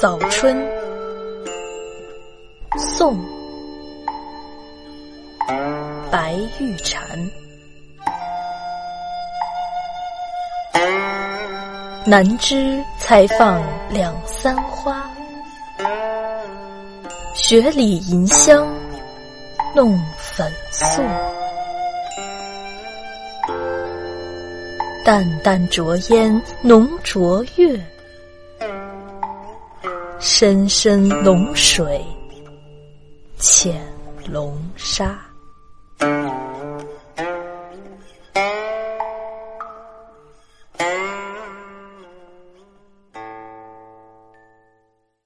早春，宋，白玉蝉。南枝才放两三花，雪里银香弄粉素。淡淡浊烟浓浊月，深深龙水浅龙沙。